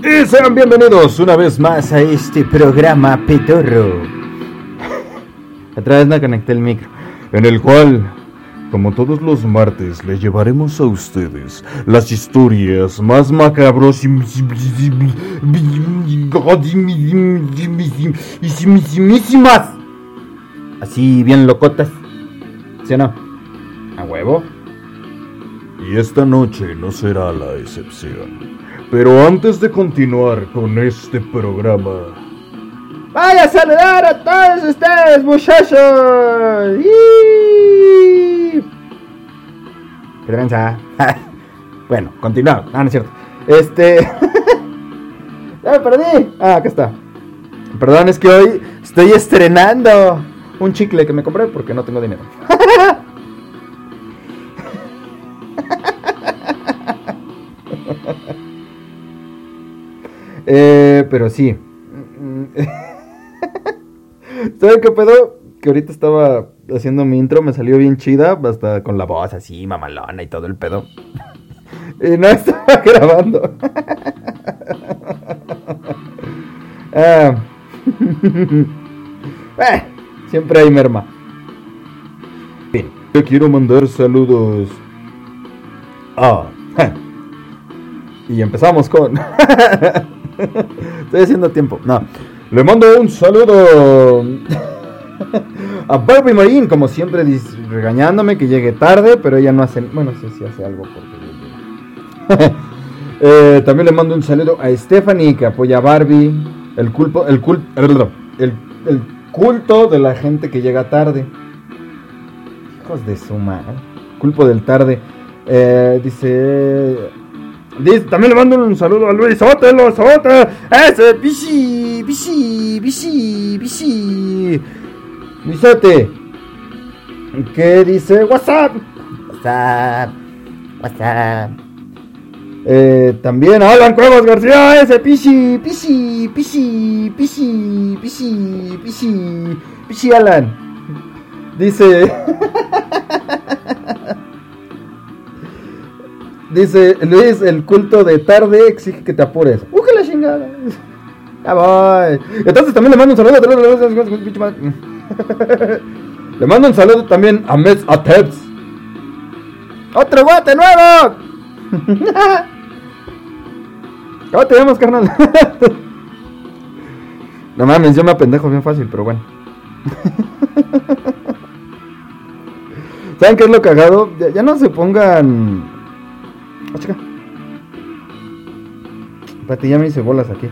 Y sean bienvenidos una vez más a este programa Petorro. Otra vez no conecté el micro. En el cual, como todos los martes, le llevaremos a ustedes las historias más macabros y Así bien locotas. ¿Sí o no? ¿A huevo? Y esta noche no será la excepción. Pero antes de continuar con este programa... ¡Vaya a saludar a todos ustedes, muchachos! ¿Qué tranza? bueno, continuamos. Ah, no es cierto. Este... ¡Ya me perdí! Ah, acá está. Perdón, es que hoy estoy estrenando un chicle que me compré porque no tengo dinero. eh, pero sí. ¿Saben qué pedo? Que ahorita estaba haciendo mi intro, me salió bien chida, hasta con la voz así, mamalona y todo el pedo. y no estaba grabando. ah. eh. Siempre hay merma. Bien. Yo quiero mandar saludos. Ah. Y empezamos con. Estoy haciendo tiempo. No. Le mando un saludo a Barbie Marine, como siempre, regañándome que llegue tarde, pero ella no hace. Bueno, sí, sí hace algo porque. eh, también le mando un saludo a Stephanie, que apoya a Barbie. El culpo. El culto. El, el culto de la gente que llega tarde. Hijos de su madre. Culpo del tarde. Eh, dice. También le mando un saludo a Luis Otelo, Sota. Ese, bici, bici, bici, bici. Luisote. ¿Qué dice? WhatsApp. WhatsApp. WhatsApp. Eh, también Alan Cuevas García, ese Pichi, Pichi, Pichi, Pichi, Pichi, Pichi, Pichi Alan. Dice. Dice Luis, el culto de tarde exige que te apures. ¡Uh, la chingada! Ya voy. Entonces también le mando un saludo. Le mando un saludo también a Mets Atebs. ¡Otro guate nuevo! ¿Cómo te llamas, carnal? no mames, yo me apendejo bien fácil, pero bueno. ¿Saben qué es lo cagado? Ya, no se pongan. Chica. Espérate, ya me hice bolas aquí.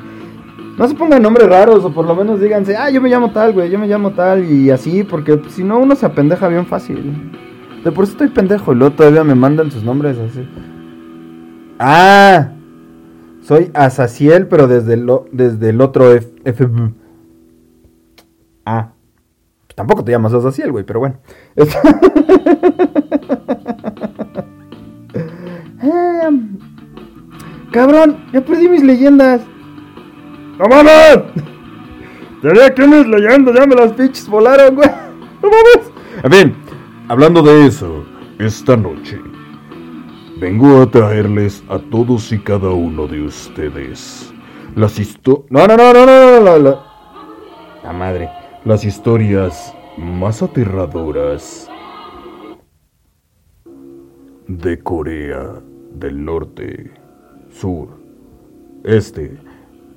No se pongan nombres raros, o por lo menos díganse, ah, yo me llamo tal, güey, yo me llamo tal, y así, porque si no uno se apendeja bien fácil. De por eso estoy pendejo, y luego todavía me mandan sus nombres así. Ah, soy Asaciel, pero desde el, desde el otro F, Ah, tampoco te llamas Asaciel, güey, pero bueno. Em, cabrón, ya perdí mis leyendas. ¡No mames! Tenía que mis leyendas, ya me las pinches volaron, güey. ¡No mames! En fin, hablando de eso, esta noche vengo a traerles a todos y cada uno de ustedes las historias... No, no, no, no, no, no, no, La madre. Las historias más aterradoras de Corea del Norte, Sur, Este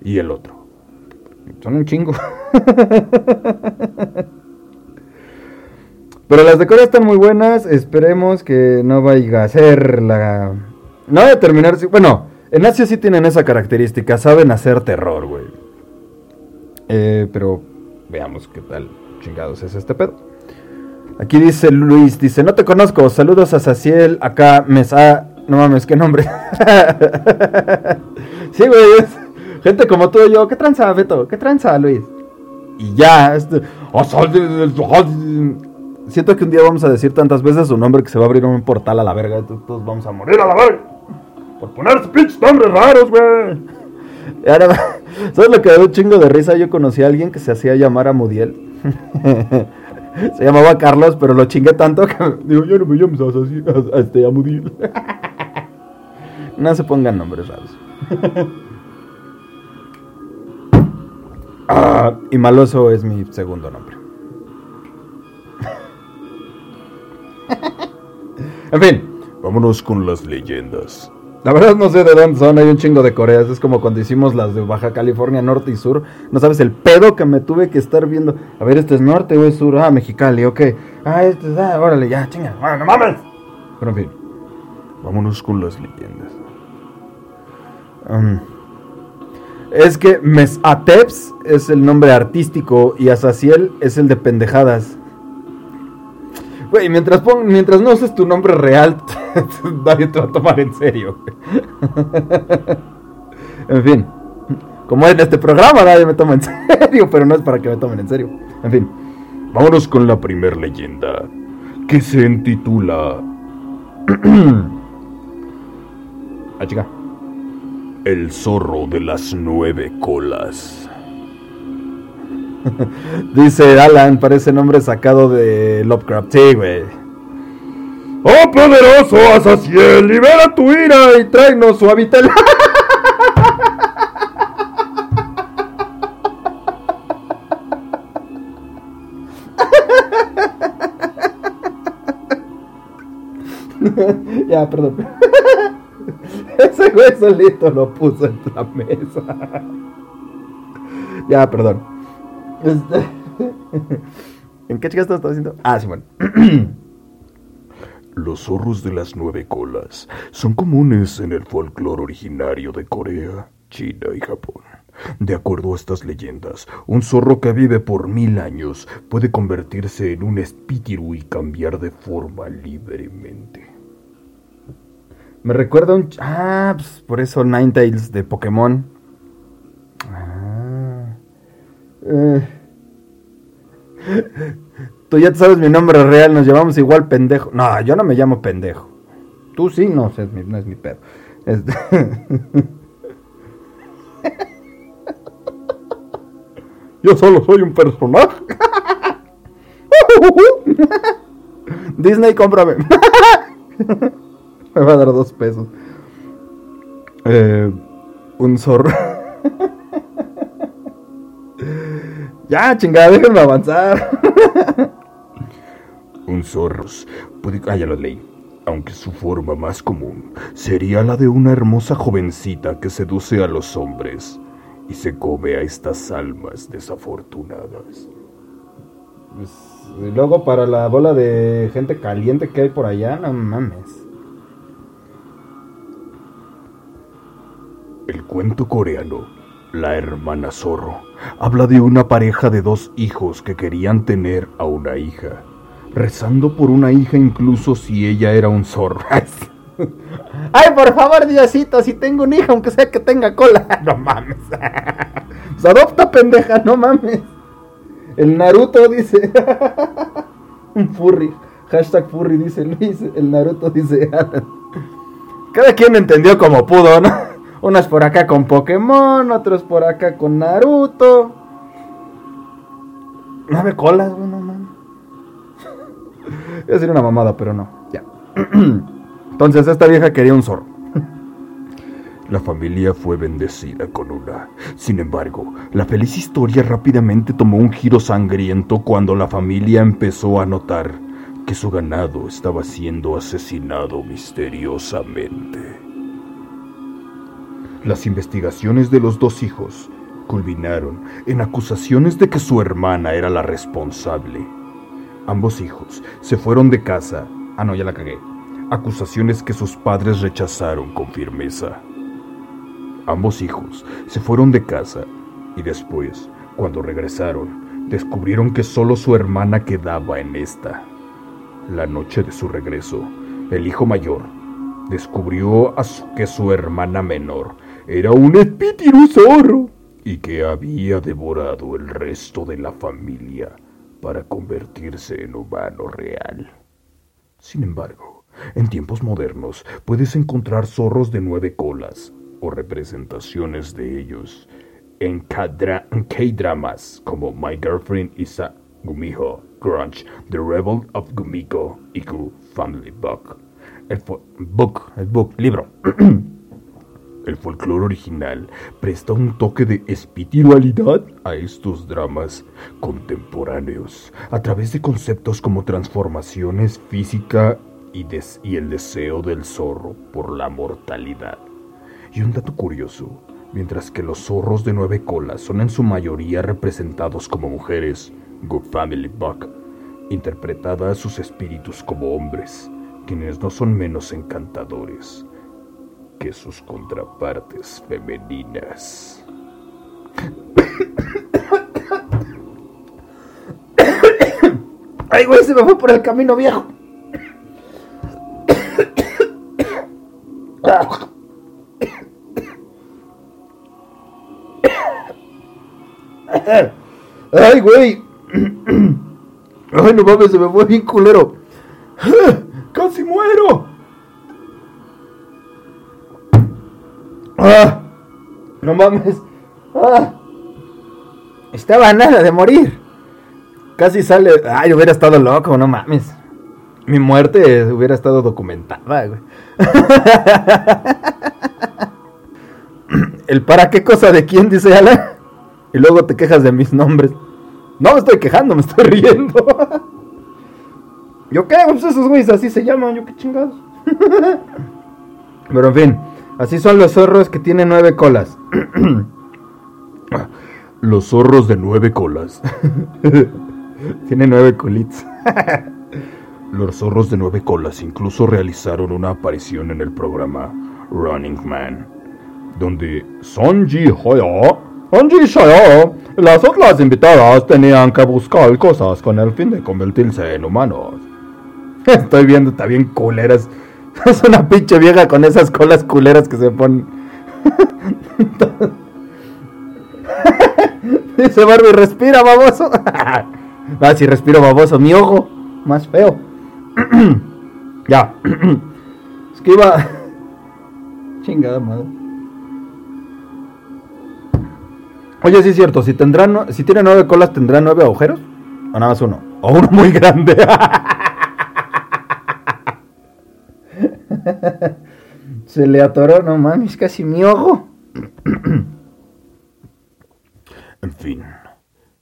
y el otro. Son un chingo. Pero las de Corea están muy buenas. Esperemos que no vaya a ser la. No vaya a terminar. Bueno, en Asia sí tienen esa característica. Saben hacer terror, güey. Eh, pero veamos qué tal chingados es este pedo. Aquí dice Luis: Dice, no te conozco. Saludos a Saciel. Acá, Mesa. No mames, qué nombre. sí, güey. Gente como tú y yo. ¿Qué tranza, Beto? ¿Qué tranza, Luis? Y ya. Este siento que un día vamos a decir tantas veces su nombre que se va a abrir un portal a la verga. Todos vamos a morir a la verga. Por ponerse pinches nombres raros, güey. ¿sabes lo que da un chingo de risa? Yo conocí a alguien que se hacía llamar a Mudiel. se llamaba Carlos, pero lo chingué tanto que digo, yo no me llamo así, a este Mudiel. No se pongan nombres raros. Ah, y Maloso es mi segundo nombre. en fin, vámonos con las leyendas. La verdad no sé de dónde son, hay un chingo de Coreas. Es como cuando hicimos las de Baja California Norte y Sur. No sabes el pedo que me tuve que estar viendo. A ver, este es norte o es sur. Ah, Mexicali, ok. Ah, este es, ah, órale, ya, chinga. Ah, no mames. Pero en fin, vámonos con las leyendas. Um, es que Mesateps es el nombre artístico y Azaciel es el de pendejadas. Güey, mientras, pon, mientras no uses tu nombre real, nadie te va a tomar en serio. en fin, como en este programa nadie me toma en serio, pero no es para que me tomen en serio. En fin, vámonos con la primer leyenda, que se intitula... ah, chica. El zorro de las nueve colas. Dice Alan, parece nombre sacado de Lovecraft. Sí, güey. ¡Oh, poderoso Azaciel! ¡Libera tu ira y tráenos su habitel! ya, perdón. Güey solito lo puso en la mesa. ya, perdón. Este, ¿En qué chicas estás haciendo? Ah, sí, bueno. Los zorros de las nueve colas son comunes en el folclore originario de Corea, China y Japón. De acuerdo a estas leyendas, un zorro que vive por mil años puede convertirse en un espíritu y cambiar de forma libremente. Me recuerda un... Ah, pues por eso Ninetales de Pokémon. Ah. Eh. Tú ya sabes mi nombre real, nos llamamos igual pendejo. No, yo no me llamo pendejo. Tú sí, no, es mi, no es mi pedo. Este... yo solo soy un personaje. Disney, cómprame. me va a dar dos pesos. Eh, un zorro. Ya, chingada, déjenme avanzar. Un zorro puede... Ah, ya lo leí. Aunque su forma más común sería la de una hermosa jovencita que seduce a los hombres y se come a estas almas desafortunadas. Pues, y luego para la bola de gente caliente que hay por allá, no mames. El cuento coreano la hermana zorro habla de una pareja de dos hijos que querían tener a una hija, rezando por una hija incluso si ella era un zorro. Ay, por favor, Diosito, si tengo un hija, aunque sea que tenga cola. No mames. Se adopta, pendeja, no mames. El Naruto dice. un furry. Hashtag furry dice Luis. El Naruto dice Cada quien entendió como pudo, ¿no? Unas por acá con Pokémon, otros por acá con Naruto. Nueve colas, güey, no mames. Iba a decir una mamada, pero no. Ya. Entonces, esta vieja quería un zorro. La familia fue bendecida con una. Sin embargo, la feliz historia rápidamente tomó un giro sangriento cuando la familia empezó a notar que su ganado estaba siendo asesinado misteriosamente. Las investigaciones de los dos hijos culminaron en acusaciones de que su hermana era la responsable. Ambos hijos se fueron de casa. Ah, no, ya la cagué. Acusaciones que sus padres rechazaron con firmeza. Ambos hijos se fueron de casa y después, cuando regresaron, descubrieron que solo su hermana quedaba en esta. La noche de su regreso, el hijo mayor descubrió que su hermana menor era un espíritu zorro y que había devorado el resto de la familia para convertirse en humano real. Sin embargo, en tiempos modernos puedes encontrar zorros de nueve colas El folclore original presta un toque de espiritualidad a estos dramas contemporáneos a través de conceptos como transformaciones física y, y, el deseo del zorro por la mortalidad. Y un dato curioso, mientras que los zorros de nueve colas son en su mayoría representados como mujeres, Good Family Buck, interpretada a sus espíritus como hombres, quienes no son menos encantadores que sus contrapartes femeninas. Ay, güey, se me fue por el camino viejo. Ay, güey. Ay, no mames, se me fue bien culero. ¡Casi muero! ¡Ah! No mames. ¡Ah! Estaba nada de morir. Casi sale. Ay, hubiera estado loco, no mames. Mi muerte hubiera estado documentada. El para qué cosa de quién, dice Alan. Y luego te quejas de mis nombres. No me estoy quejando, me estoy riendo. ¿Yo qué? Pues esos güeyes así se llaman, yo qué chingados. Pero en fin, así son los zorros que tienen nueve colas. los zorros de nueve colas. tienen nueve colitas. los zorros de nueve colas incluso realizaron una aparición en el programa Running Man, donde Sonji Hoyo las otras invitadas tenían que buscar cosas con el fin de convertirse en humanos. Estoy viendo, está bien culeras. Es una pinche vieja con esas colas culeras que se ponen. Dice Barbie, respira, baboso. ah, si respiro, baboso. Mi ojo, más feo. ya. es que iba. Chingada madre. Oye, sí es cierto, si tendrán, si tiene nueve colas, ¿tendrá nueve agujeros? O nada más uno. O uno muy grande. Se le atoró, no mames, casi mi ojo. en fin,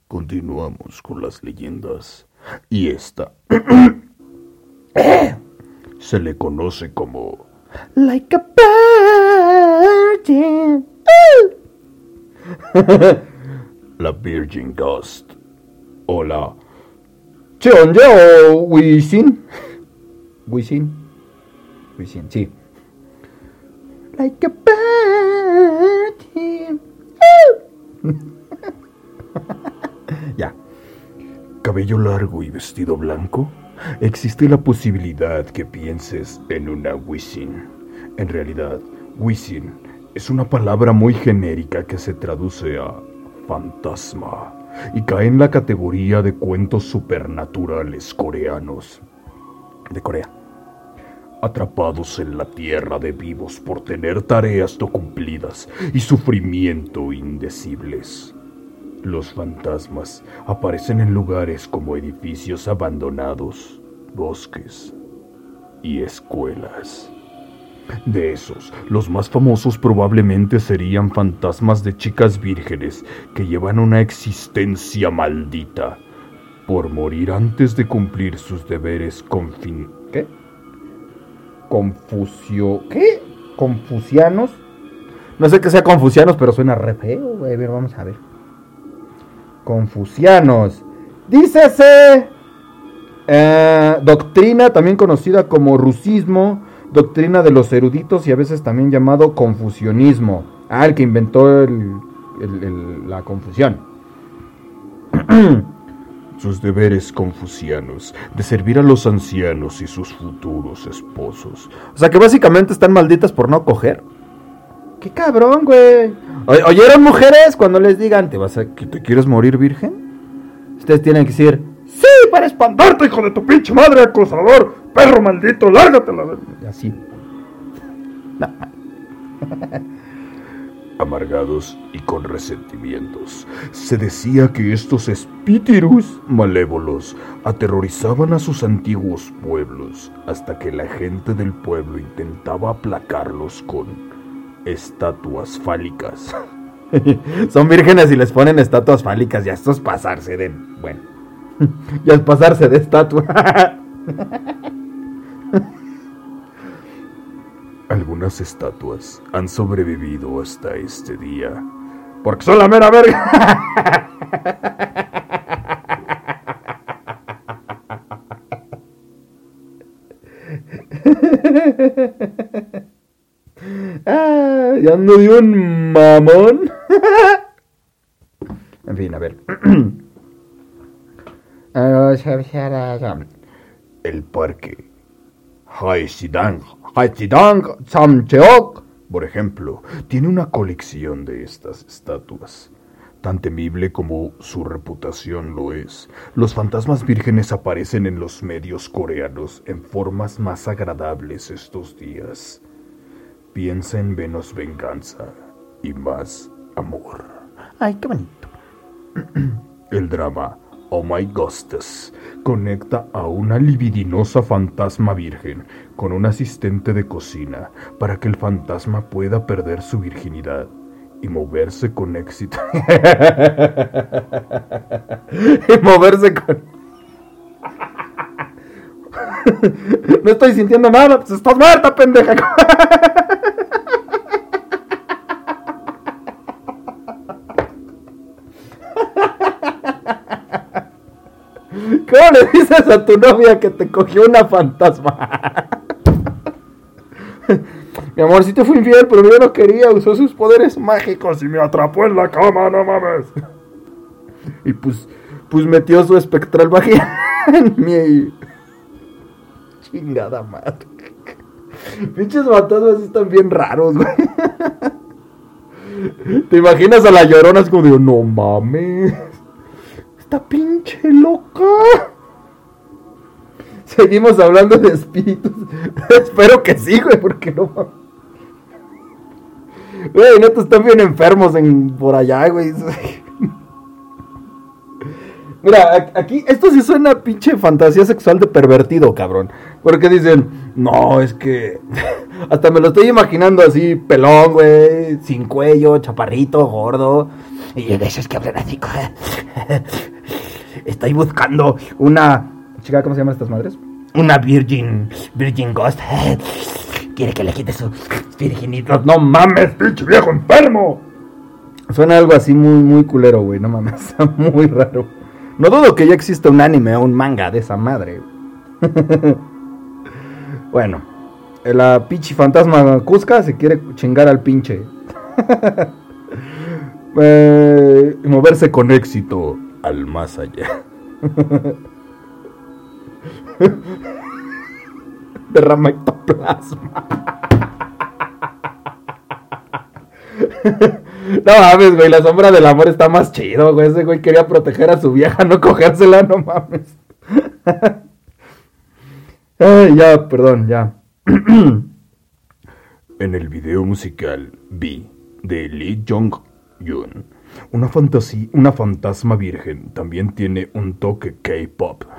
continuamos con las leyendas. Y esta se le conoce como Like a virgin. la Virgin Ghost. Hola. o Wisin. Wisin. Wisin, sí. Like a ya. Cabello largo y vestido blanco. Existe la posibilidad que pienses en una Wisin. En realidad, Wisin es una palabra muy genérica que se traduce a fantasma y cae en la categoría de cuentos supernaturales coreanos de Corea. Atrapados en la tierra de vivos por tener tareas no cumplidas y sufrimiento indecibles. Los fantasmas aparecen en lugares como edificios abandonados, bosques y escuelas. De esos, los más famosos probablemente serían fantasmas de chicas vírgenes que llevan una existencia maldita por morir antes de cumplir sus deberes con fin... ¿Qué? Confusio... ¿Qué? ¿Confucianos? No sé qué sea confucianos, pero suena re feo, vamos a ver. Confucianos. Dícese... Eh, doctrina también conocida como rusismo doctrina de los eruditos y a veces también llamado confusionismo. Ah, el que inventó la confusión. sus deberes confucianos de servir a los ancianos y sus futuros esposos. O sea que básicamente están malditas por no coger. Qué cabrón, güey. ¿Oyeron mujeres cuando les digan, ¿te vas a que te quieres morir virgen? Ustedes tienen que decir, sí, para espantarte, hijo de tu pinche madre, acosador perro maldito, lárgate la Así. Amargados y con resentimientos, se decía que estos espíritus malévolos aterrorizaban a sus antiguos pueblos hasta que la gente del pueblo intentaba aplacarlos con estatuas fálicas. Son vírgenes y les ponen estatuas fálicas. Ya esto es pasarse de. Bueno. Ya es pasarse de estatua. Algunas estatuas han sobrevivido hasta este día. Porque son la mera verga. Ah, ya ando de un mamón. en fin, a ver. El parque Haishidang, Haishidang, Samcheok. por ejemplo, tiene una colección de estas estatuas. Tan temible como su reputación lo es, los fantasmas vírgenes aparecen en los medios coreanos en formas más agradables estos días. Piensa en menos venganza y más amor. Ay, qué bonito. El drama Oh My Ghostes conecta a una libidinosa fantasma virgen con un asistente de cocina para que el fantasma pueda perder su virginidad y moverse con éxito. y moverse con. no estoy sintiendo nada, pues estás muerta, pendeja. ¿Cómo le dices a tu novia que te cogió una fantasma? Mi amor, sí te fui infiel, pero yo no quería. Usó sus poderes mágicos y me atrapó en la cama, no mames. Y pues, pues metió su espectral magia en mi chingada madre. Pinches fantasmas están bien raros, güey. ¿Te imaginas a la llorona? Es como de, no mames. Esta pinche loca. Seguimos hablando de espíritus. Espero que sí, güey, porque no. Güey, netos están bien enfermos en, por allá, güey. Mira, aquí, esto sí suena pinche fantasía sexual de pervertido, cabrón. Porque dicen, no, es que. Hasta me lo estoy imaginando así, pelón, güey, sin cuello, chaparrito, gordo. Y de esos que hablan así. Estoy buscando una. Chica, ¿cómo se llaman estas madres? Una Virgin. Virgin Ghost. Quiere que le quite su virginidad. No mames, pinche viejo enfermo. Suena algo así muy, muy culero, güey. No mames, muy raro. No dudo que ya exista un anime o un manga de esa madre. bueno, la pinche fantasma Cusca se quiere chingar al pinche. Eh, moverse con éxito al más allá. Derrama ectoplasma. No mames, güey, la sombra del amor está más chido, güey. Ese güey quería proteger a su vieja, no cogérsela, no mames. Ya, perdón, ya. En el video musical B de Lee Jong-un, una, fantasía, una fantasma virgen también tiene un toque K-pop.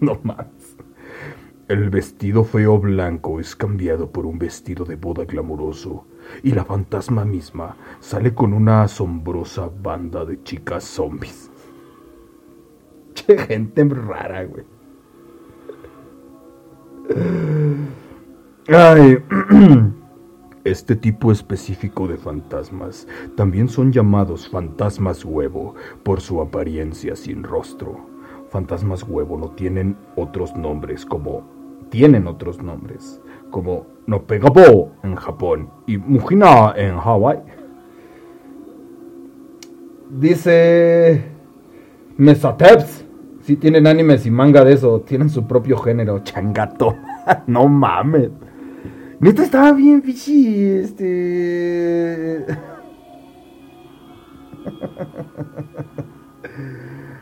No más. El vestido feo blanco es cambiado por un vestido de boda glamuroso y la fantasma misma sale con una asombrosa banda de chicas zombies. Che, gente rara, güey. Ay, este tipo específico de fantasmas también son llamados fantasmas huevo por su apariencia sin rostro. Fantasmas huevo no tienen otros nombres como tienen otros nombres como Nopegabo en Japón y Mujina en Hawái. Dice Mesateps. Si tienen animes y manga de eso, tienen su propio género, changato. no mames. Neta estaba bien pichi, este.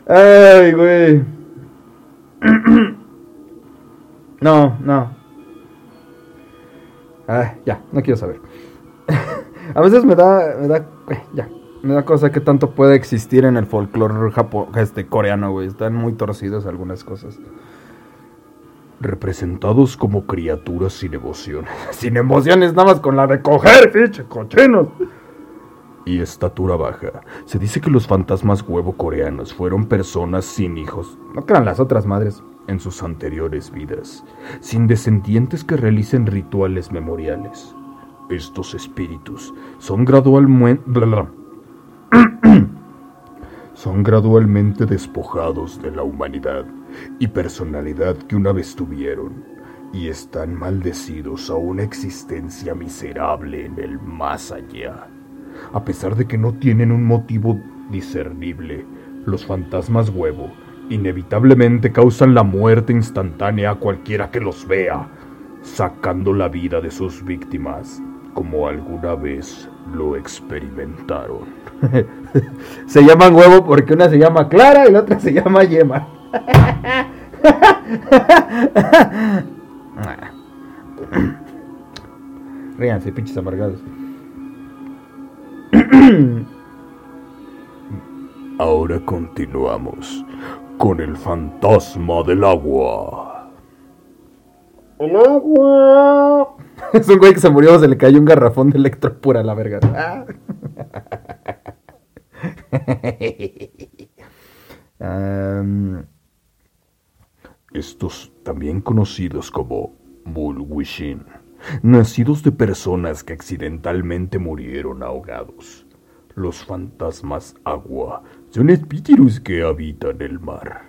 Ay, güey. No, no. Ay, ya, no quiero saber. A veces me da, me da, eh, ya, me da cosa que tanto puede existir en el folclore este coreano, güey. Están muy torcidos algunas cosas. Representados como criaturas sin emociones. Sin emociones, nada más con la de coger, pinche cochinos. y estatura baja. Se dice que los fantasmas huevo coreanos fueron personas sin hijos No crean las otras madres. en sus anteriores vidas, sin descendientes que realicen rituales memoriales. Estos espíritus son gradualmente son gradualmente despojados de la humanidad y personalidad que una vez tuvieron y están maldecidos a una existencia miserable en el más allá. A pesar de que no tienen un motivo discernible, los fantasmas huevo inevitablemente causan la muerte instantánea a cualquiera que los vea, sacando la vida de sus víctimas, como alguna vez lo experimentaron. Se llaman huevo porque una se llama Clara y la otra se llama Yema. Ríanse, pinches amargados. Ahora continuamos con el fantasma del agua. El agua. Es un güey que se murió, se le cayó un garrafón de electropura a la verga. Ah. Estos también conocidos como Mulwishin, nacidos de personas que accidentalmente murieron ahogados. Los fantasmas agua son espíritus que habitan el mar,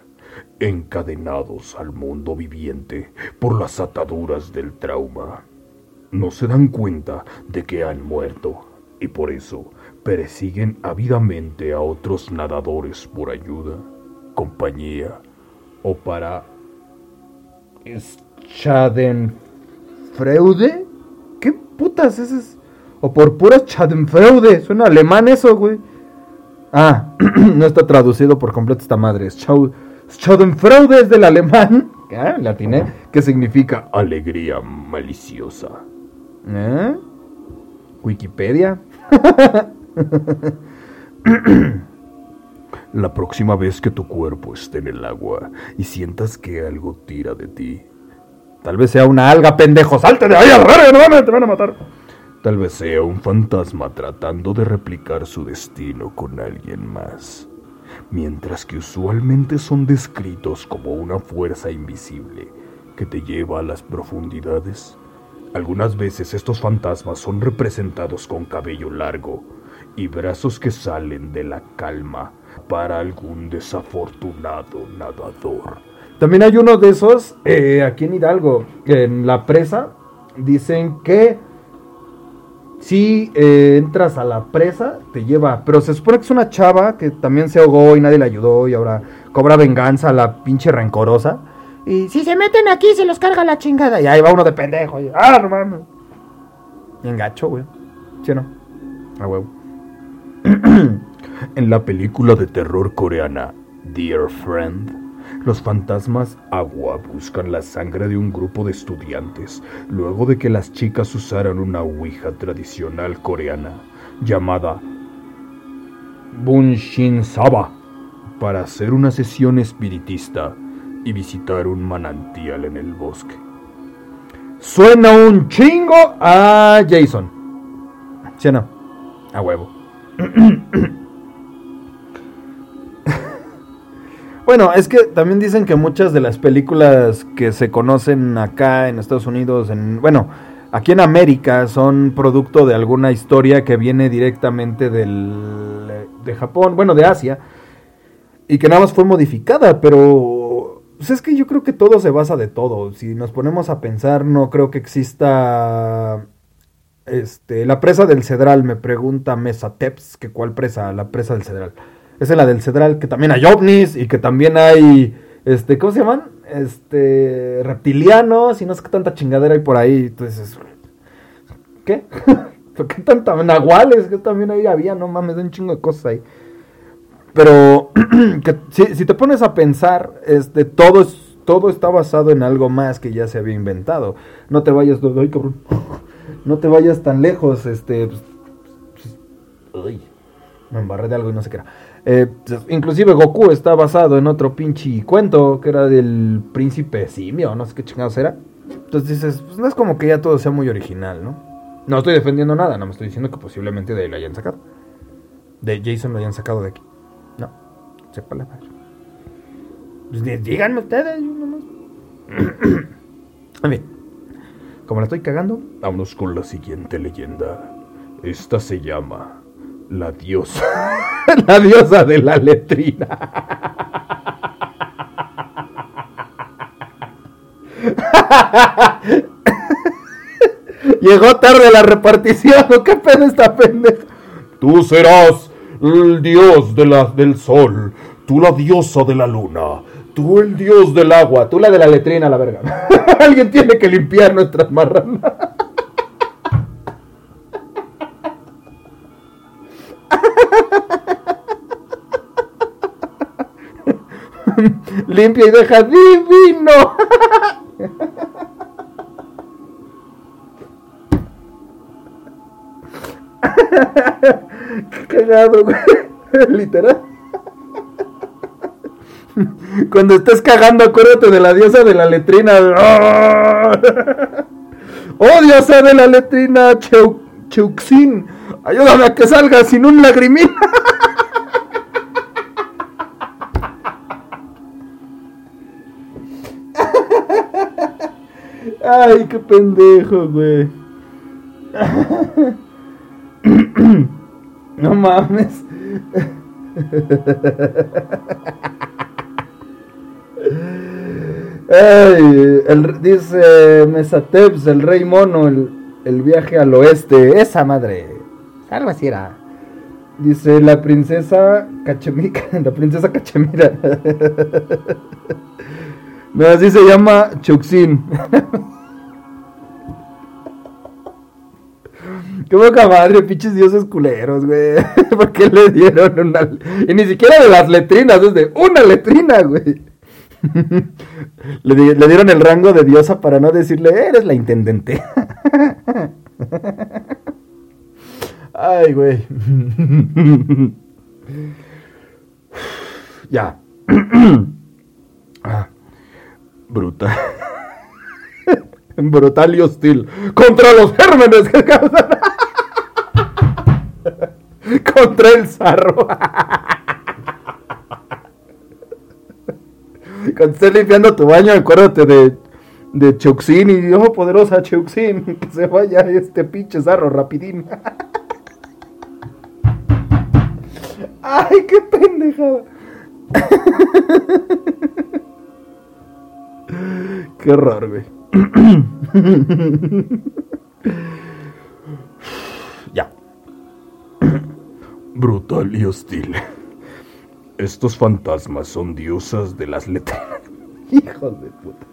encadenados al mundo viviente por las ataduras del trauma. No se dan cuenta de que han muerto y por eso persiguen ávidamente a otros nadadores por ayuda, compañía o para ¿Schadenfreude? ¿Qué putas es? O por pura Schadenfreude. Suena alemán eso, güey. Ah, no está traducido por completo esta madre. Schau- Schadenfreude es del alemán. Le atiné. ¿Qué significa? alegría maliciosa. ¿Eh? Wikipedia. La próxima vez que tu cuerpo esté en el agua y sientas que algo tira de ti, Tal vez sea una alga, pendejo. Salte de ahí no te van a matar. tal vez sea un fantasma tratando de replicar su destino con alguien más, mientras que usualmente son descritos como una fuerza invisible que te lleva a las profundidades. Algunas veces estos fantasmas son representados con cabello largo y brazos que salen de la calma para algún desafortunado nadador. También hay uno de esos eh, aquí en Hidalgo, en la presa. Dicen que si eh, entras a la presa, te lleva. Pero se supone que es una chava que también se ahogó y nadie le ayudó y ahora cobra venganza, la pinche rencorosa. Y si se meten aquí, se los carga la chingada. Y ahí va uno de pendejo. y, ah, no mames. Bien gacho, güey. ¿Sí no? A huevo. En la película de terror coreana Dear Friend, los fantasmas agua buscan la sangre de un grupo de estudiantes luego de que las chicas usaran una ouija tradicional coreana llamada Bunshin Saba para hacer una sesión espiritista y visitar un manantial en el bosque. Suena un chingo a Jason. ¿Sí o? A huevo. bueno, es que también dicen que muchas de las películas que se conocen acá en Estados Unidos, en bueno, aquí en América, son producto de alguna historia que viene directamente del, de Japón, bueno, de Asia, y que nada más fue modificada, pero pues es que yo creo que todo se basa de todo. Si nos ponemos a pensar, no creo que exista este, la presa del Cedral, me pregunta Mesa Teps, que cuál presa, la presa del Cedral. Es la del Cedral, que también hay ovnis y que también hay, este, ¿cómo se llaman? Este, reptilianos y no sé qué tanta chingadera hay por ahí. Entonces, ¿qué? ¿Por qué tanta nahuales? Que también ahí había, no mames, hay un chingo de cosas ahí. Pero que si, te pones a pensar, este, todo, es, todo está basado en algo más que ya se había inventado. No te vayas, ay, cabrón. No te vayas tan lejos, este. pues, pues. Me embarré de algo y no sé qué era. Eh, inclusive Goku está basado en otro pinche cuento que era del príncipe simio, no sé qué chingados era. Entonces dices, pues no es como que ya todo sea muy original, ¿no? No estoy defendiendo nada, no me estoy diciendo que posiblemente de ahí lo hayan sacado. De Jason lo hayan sacado de aquí. No, sepa la madre. Pues díganme ustedes, yo nomás. en fin, como la estoy cagando, Vámonos con la siguiente leyenda. Esta se llama La Diosa. la diosa de la letrina. Llegó tarde la repartición, ¿o ¿qué pedo esta pendeja? Tú serás el dios del sol, tú la diosa de la luna, tú el dios del agua. Tú la de la letrina, la verga. Alguien tiene que limpiar nuestras marranas. Limpia y deja divino. Qué cagado, güey. Literal. Cuando estés cagando, acuérdate de la diosa de la letrina. ¡Oh, diosa de la letrina! Cheu- Cheuxin, ayúdame a que salga sin un lagrimín. Ay, qué pendejo, güey. No mames. Ay, el, dice Mesateps, el rey mono, el, el viaje al oeste. Esa madre. Algo así era. Dice la princesa Cachemica. La princesa Cachemira. No, así se llama Chuxin. Qué poca madre, pinches dioses culeros, güey. ¿Por qué le dieron una... Y ni siquiera de las letrinas, es de una letrina, güey. le, di- le dieron el rango de diosa para no decirle, eres la intendente. Ay, güey. ya. Ah, Brutal. Brutal y hostil. Contra los gérmenes que causan. Contra el zarro. Cuando estés limpiando tu baño, acuérdate de, de Cheuxin y oh poderosa Cheuxin, que se vaya este pinche zarro rapidín. Ay, qué pendejada. Qué horror, güey. ya. Brutal y hostil. Estos fantasmas son diosas de las letras. Hijos de puta.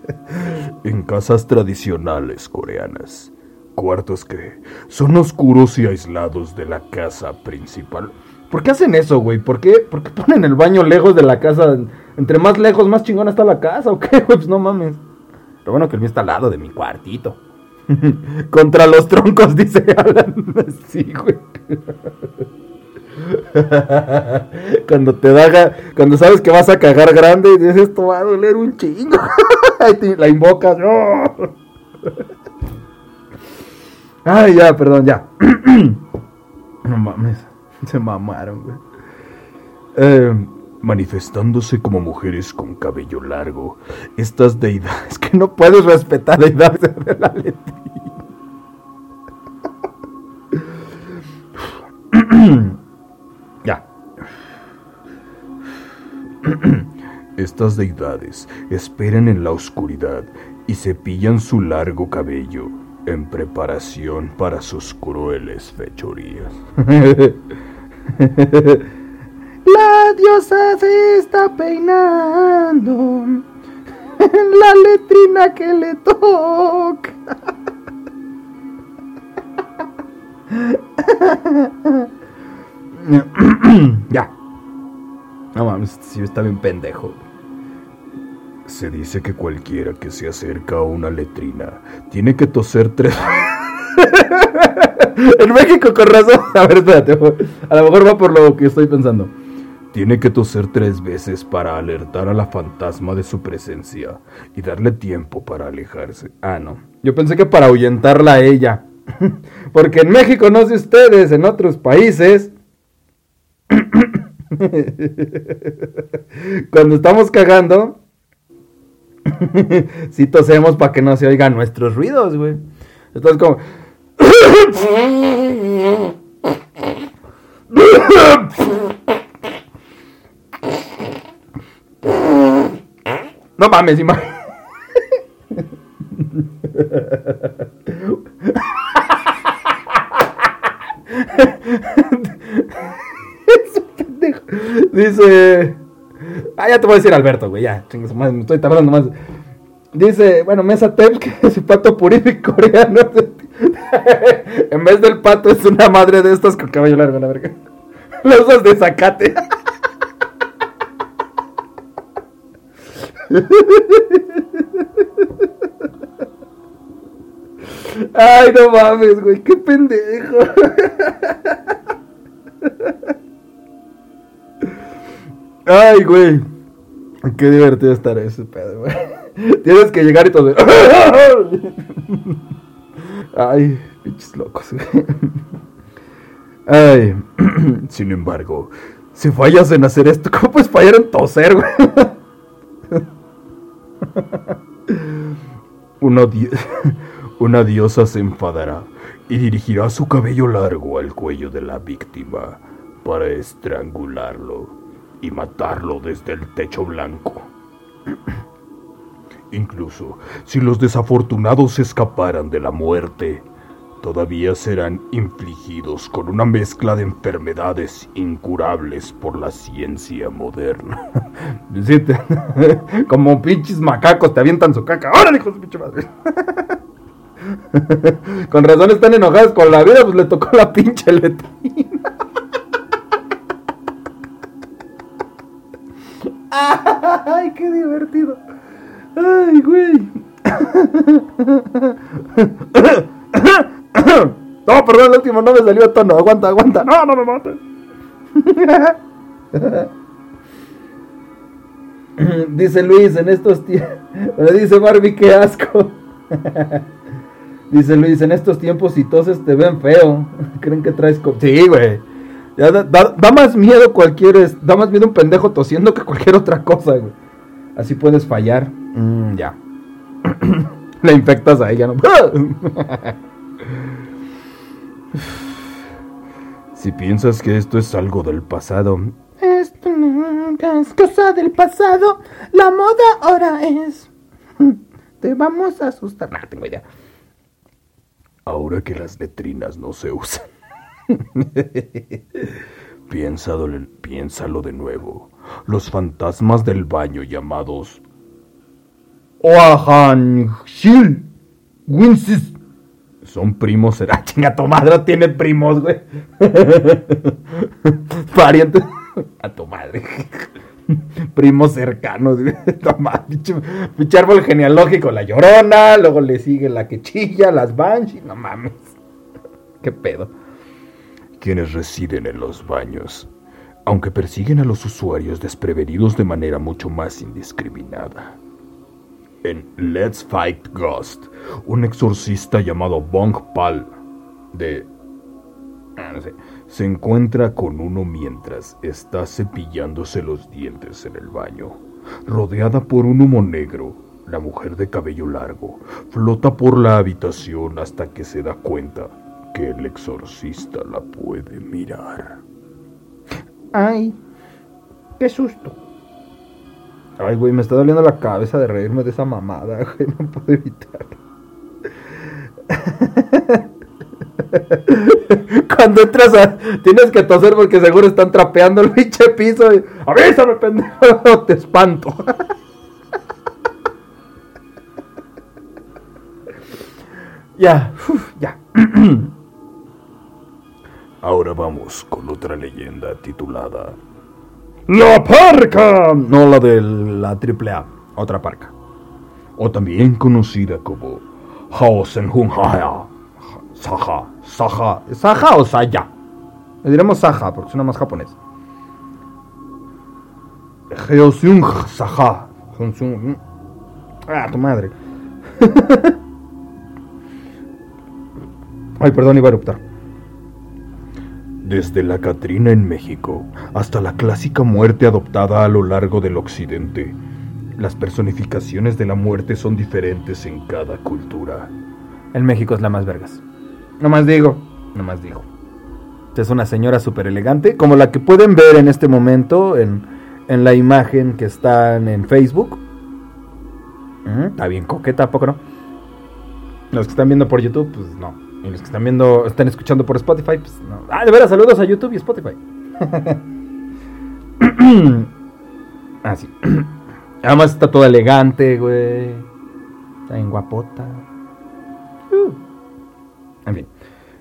En casas tradicionales coreanas, cuartos que son oscuros y aislados de la casa principal. ¿Por qué hacen eso, güey? ¿Por qué, ¿Por ponen el baño lejos de la casa? Entre más lejos, más chingona está la casa, ¿o qué, güey? Pues no mames. Lo bueno que el mío está al lado de mi cuartito. Contra los troncos, dice Alan. sí, güey. cuando te da, cuando sabes que vas a cagar grande y dices, esto va a doler un chingo. Ahí la invocas. ¡no! Ay, ya, perdón, ya. no mames. Se mamaron, güey. Eh, manifestándose como mujeres con cabello largo, estas deidades Es que no puedes respetar edad de la letrina. Estas deidades esperan en la oscuridad y cepillan su largo cabello en preparación para sus crueles fechorías. La diosa se está peinando. La letrina que le toca. ya. No mames, sí está bien pendejo. Se dice que cualquiera que se acerca a una letrina tiene que toser tres en México, con razón. A ver, espérate. A lo mejor va por lo que estoy pensando. Tiene que toser tres veces para alertar a la fantasma de su presencia y darle tiempo para alejarse. Ah, no. Yo pensé que para ahuyentarla a ella. Porque en México, no sé ustedes, en otros países. Cuando estamos cagando, si tosemos para que no se oigan nuestros ruidos, güey. Entonces, como. No mames, imagínate. Dice. Ah, ya te voy a decir Alberto, güey, ya. me estoy tardando más. Dice, bueno, Mesa Teps que es pato purífico coreano. en vez del pato es una madre de estas con cabello largo, la verga. Lo usas de zacate. Ay, no mames, güey, qué pendejo. Ay, güey. Qué divertido estar ese pedo, güey. Tienes que llegar y todo. Ay, pinches locos, güey. Ay, sin embargo, si fallas en hacer esto, ¿cómo puedes fallar en toser, güey? Una, una diosa se enfadará y dirigirá su cabello largo al cuello de la víctima para estrangularlo y matarlo desde el techo blanco. Incluso si los desafortunados escaparan de la muerte, todavía serán infligidos con una mezcla de enfermedades incurables por la ciencia moderna. Como pinches macacos te avientan su caca. ¡Órale, hijos pinche madre! Con razón están enojados con la vida, pues le tocó la pinche letrina. ¡Ay, qué divertido! ¡Ay, güey! No, perdón, el último no me salió tono. Aguanta, aguanta. No, no me mates. dice Luis, en estos tiempos. Dice Barbie, qué asco. dice Luis, en estos tiempos si toses te ven feo. Creen que traes. Sí, güey. Ya da, más miedo cualquier. Da más miedo un pendejo tosiendo que cualquier otra cosa, güey. Así puedes fallar. Mm, ya. La infectas a ella, ¿no? Si piensas que esto es algo del pasado. Esto no es cosa del pasado. La moda ahora es. Te vamos a asustar. No, tengo idea. Ahora que las letrinas no se usan. piénsalo, piénsalo de nuevo. Los fantasmas del baño llamados Oahanshil Winsis son primos, será chinga tu madre, tiene primos, güey. Parientes a tu madre. primos cercanos, pinche, árbol genealógico, la llorona, luego le sigue la que chilla, las banshees, no mames. ¿Qué pedo? Quienes residen en los baños, aunque persiguen a los usuarios desprevenidos de manera mucho más indiscriminada en Let's Fight Ghost, un exorcista llamado Bong Pal de... Ah, se encuentra con uno mientras está cepillándose los dientes en el baño. Rodeada por un humo negro, la mujer de cabello largo flota por la habitación hasta que se da cuenta que el exorcista la puede mirar. ¡Ay! ¡Qué susto! Ay, güey, me está doliendo la cabeza de reírme de esa mamada, güey. No puedo evitar. Cuando entras a... Tienes que toser porque seguro están trapeando el pinche piso. Y... Avísame, pendejo. Te espanto. ya, ya. Ahora vamos con otra leyenda titulada ¡La parca! No la de la triple A, otra parca. O también conocida como Haosen Hunhaya, Saha Saja. ¿Saja o Saya? Le diremos Saja porque suena más japonés. Geosyung Saja. Geosyung- Ah, tu madre. Ay, perdón, iba a eruptar. Desde la Catrina en México hasta la clásica muerte adoptada a lo largo del occidente, las personificaciones de la muerte son diferentes en cada cultura. En México es la más vergas. No más digo, no más digo. Es una señora súper elegante, como la que pueden ver en este momento en, en la imagen que están en Facebook. Está bien coqueta, ¿a poco no? Los que están viendo por YouTube, pues no. Y los que están viendo, están escuchando por Spotify, pues no. Ah, de veras, saludos a YouTube y Spotify. ah, sí. Además está toda elegante, güey. Está bien guapota. Uh. En fin.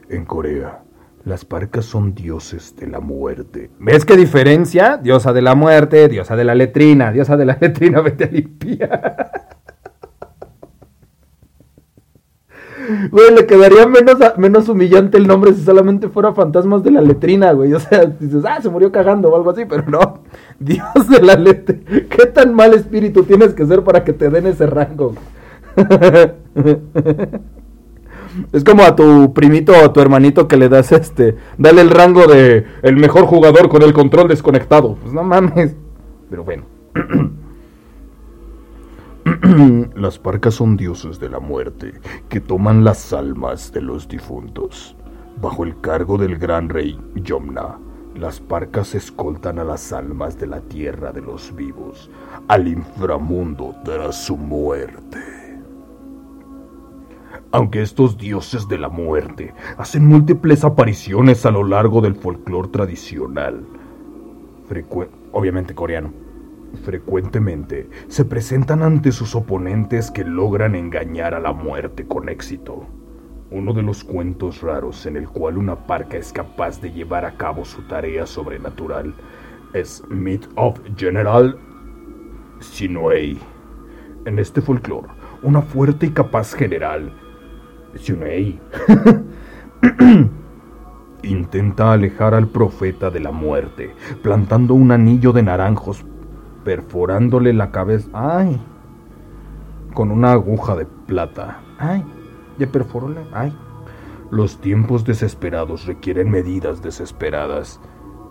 En Corea, las parcas son dioses de la muerte. ¿Ves qué diferencia? Diosa de la muerte, diosa de la letrina, diosa de la letrina, vete a limpiar. Güey, le quedaría menos, menos humillante el nombre si solamente fuera fantasmas de la letrina, güey. O sea, dices, ah, se murió cagando o algo así, pero no. Dios de la letrina. ¿Qué tan mal espíritu tienes que ser para que te den ese rango? Es como a tu primito o a tu hermanito que le das este, dale el rango de el mejor jugador con el control desconectado. Pues no mames. Pero bueno. Las parcas son dioses de la muerte que toman las almas de los difuntos. Bajo el cargo del gran rey Yomna, las parcas escoltan a las almas de la tierra de los vivos al inframundo tras su muerte. Aunque estos dioses de la muerte hacen múltiples apariciones a lo largo del folclore tradicional, obviamente coreano, frecuentemente se presentan ante sus oponentes que logran engañar a la muerte con éxito. Uno de los cuentos raros en el cual una parca es capaz de llevar a cabo su tarea sobrenatural es Myth of General Sinuei. En este folclore, una fuerte y capaz general, Sinuei, intenta alejar al profeta de la muerte, plantando un anillo de naranjos, perforándole la cabeza. ¡Ay! Con una aguja de plata. Ay, ya perforó la. Ay. Los tiempos desesperados requieren medidas desesperadas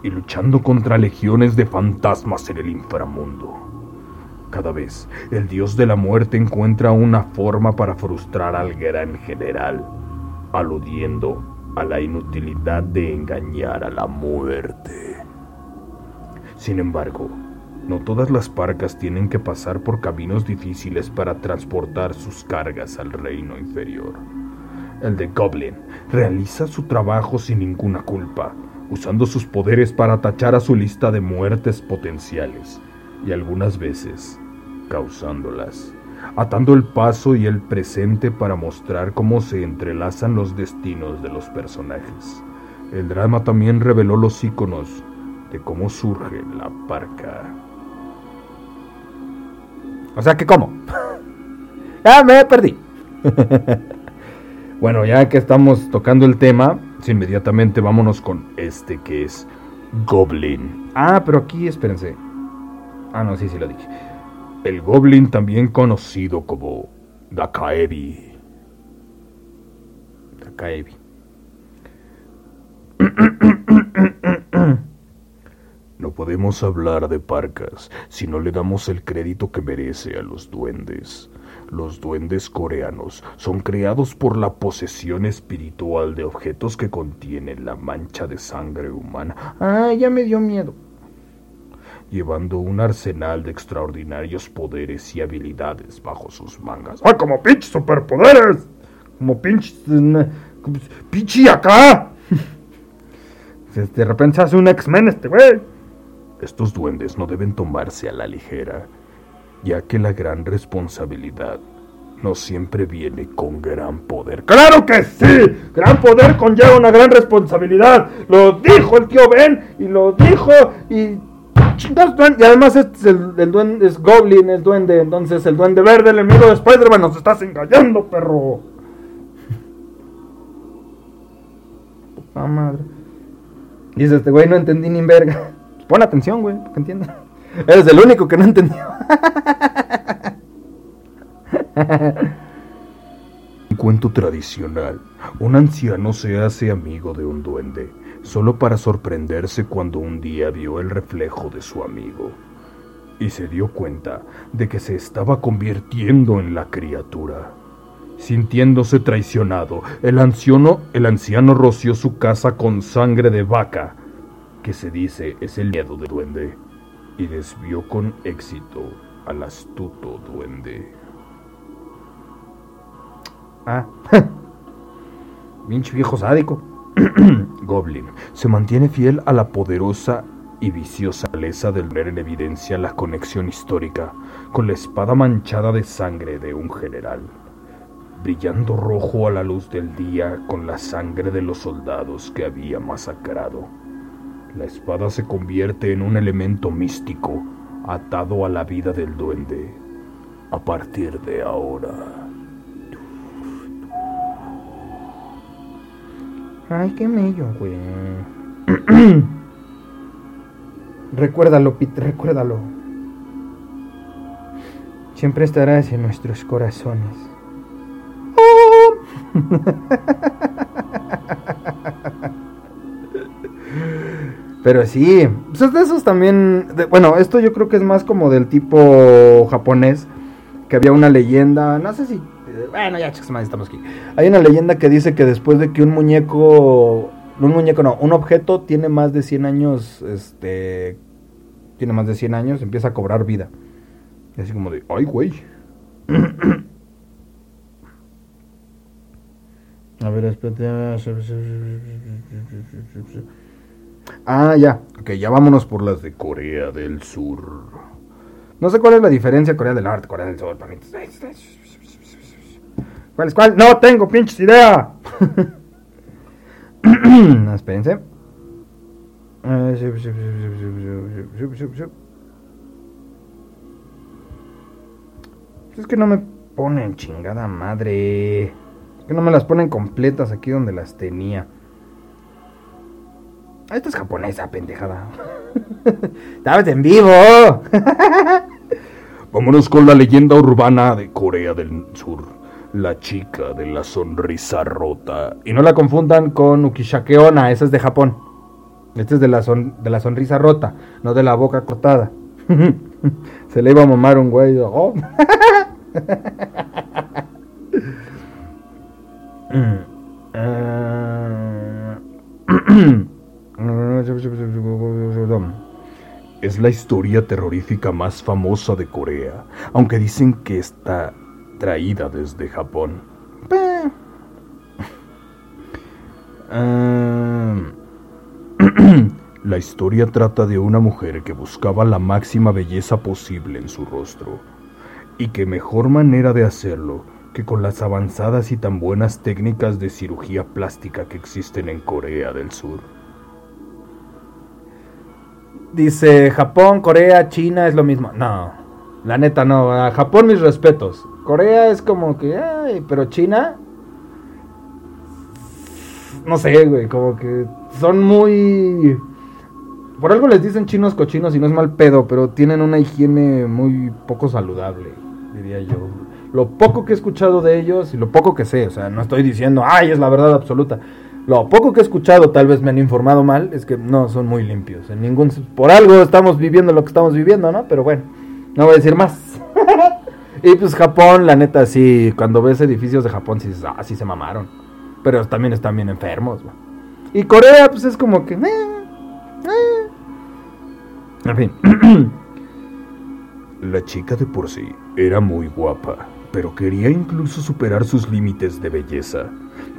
y luchando contra legiones de fantasmas en el inframundo. Cada vez, el dios de la muerte encuentra una forma para frustrar al gran general, aludiendo a la inutilidad de engañar a la muerte. Sin embargo, no todas las parcas tienen que pasar por caminos difíciles para transportar sus cargas al reino inferior. El de Goblin realiza su trabajo sin ninguna culpa, usando sus poderes para tachar a su lista de muertes potenciales y algunas veces causándolas, atando el paso y el presente para mostrar cómo se entrelazan los destinos de los personajes. El drama también reveló los iconos de cómo surge la parca. O sea que, ¿cómo? ya me perdí. bueno, ya que estamos tocando el tema, Inmediatamente vámonos con este que es Goblin. Ah, pero aquí espérense. Ah, no, sí, sí lo dije. El Goblin también conocido como Dakaebi. Takaebi. No podemos hablar de parcas si no le damos el crédito que merece a los duendes. Los duendes coreanos son creados por la posesión espiritual de objetos que contienen la mancha de sangre humana, Ah, ya me dio miedo. llevando un arsenal de extraordinarios poderes y habilidades bajo sus mangas. ¡Ay, como pinches superpoderes! Como pinche. como ¡Pinche acá! de repente se hace un X-Men este güey. Estos duendes no deben tomarse a la ligera, ya que la gran responsabilidad no siempre viene con gran poder. ¡Claro que sí! Gran poder conlleva una gran responsabilidad. Lo dijo el tío Ben y lo dijo y. Y además es el, el duende es Goblin, el duende. Entonces el duende verde, el enemigo de Spider-Man, nos estás engañando, perro. Ah, madre. Dice este güey, no entendí ni verga. Pon atención, güey, que entienda. Eres el único que no entendió. Un cuento tradicional. Un anciano se hace amigo de un duende, solo para sorprenderse cuando un día vio el reflejo de su amigo. Y se dio cuenta de que se estaba convirtiendo en la criatura. Sintiéndose traicionado, el anciano, el anciano roció su casa con sangre de vaca, que se dice es el miedo del duende, y desvió con éxito al astuto duende. Ah. Pinche viejo sádico. Goblin se mantiene fiel a la poderosa y viciosa leza del ver en evidencia la conexión histórica con la espada manchada de sangre de un general, brillando rojo a la luz del día con la sangre de los soldados que había masacrado. La espada se convierte en un elemento místico atado a la vida del duende a partir de ahora. Ay, qué mello, güey. recuérdalo, Pete, recuérdalo. Siempre estarás en nuestros corazones. Pero sí, pues de esos también, bueno, esto yo creo que es más como del tipo japonés, que había una leyenda, no sé si, eh, bueno, ya chicos, estamos aquí. Hay una leyenda que dice que después de que un muñeco, un muñeco no, un objeto tiene más de 100 años, este, tiene más de 100 años, empieza a cobrar vida. Y así como de, ay, güey. A ver, espérate. Ah, ya. Ok, ya vámonos por las de Corea del Sur. No sé cuál es la diferencia Corea del Norte, Corea del Sur. ¿Cuál es cuál? No tengo pinches idea. Espérense. Es que no me ponen chingada madre. Es que no me las ponen completas aquí donde las tenía. Ah, Esta es japonesa, pendejada. Estabas en vivo. Vámonos con la leyenda urbana de Corea del Sur. La chica de la sonrisa rota. Y no la confundan con Ukishake Onna, esa es de Japón. Esta es de la, son- de la sonrisa rota, no de la boca cortada. Se le iba a mamar un güey. oh. Es la historia terrorífica más famosa de Corea, aunque dicen que está traída desde Japón. Ah, La historia trata de una mujer que buscaba la máxima belleza posible en su rostro, y qué mejor manera de hacerlo que con las avanzadas y tan buenas técnicas de cirugía plástica que existen en Corea del Sur. Dice Japón, Corea, China es lo mismo. No, la neta no. A Japón mis respetos. Corea es como que, ay, pero China, no sé, güey, como que son muy... Por algo les dicen chinos cochinos y no es mal pedo, pero tienen una higiene muy poco saludable, diría yo. Lo poco que he escuchado de ellos y lo poco que sé, o sea, no estoy diciendo, ay, es la verdad absoluta. Lo poco que he escuchado, tal vez me han informado mal, es que no son muy limpios. En ningún por algo estamos viviendo lo que estamos viviendo, ¿no? Pero bueno, no voy a decir más. y pues Japón, la neta, sí, cuando ves edificios de Japón, sí, dices, ah, sí se mamaron. Pero también están bien enfermos. Y Corea, pues es como que. eh, eh. En fin. La chica de por sí era muy guapa, pero quería incluso superar sus límites de belleza,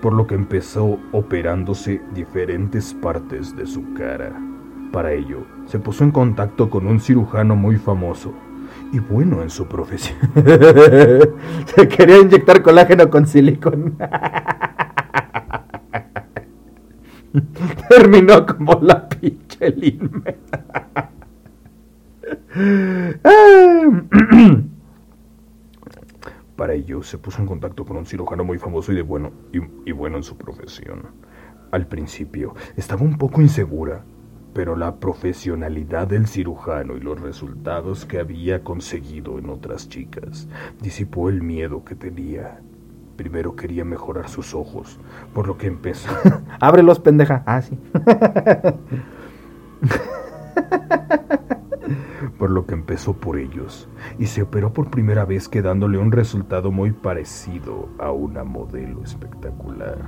por lo que empezó operándose diferentes partes de su cara. Para ello, se puso en contacto con un cirujano muy famoso y bueno en su profesión. Se quería inyectar colágeno con silicón. Terminó como la pinche Lin-May. Para ello, se puso en contacto con un cirujano muy famoso y de bueno y, bueno en su profesión. Al principio estaba un poco insegura, pero la profesionalidad del cirujano y los resultados que había conseguido en otras chicas disipó el miedo que tenía. Primero quería mejorar sus ojos, por lo que empezó... Ábrelos, pendeja. Ah, sí. por lo que empezó por ellos y se operó por primera vez quedándole un resultado muy parecido a una modelo espectacular.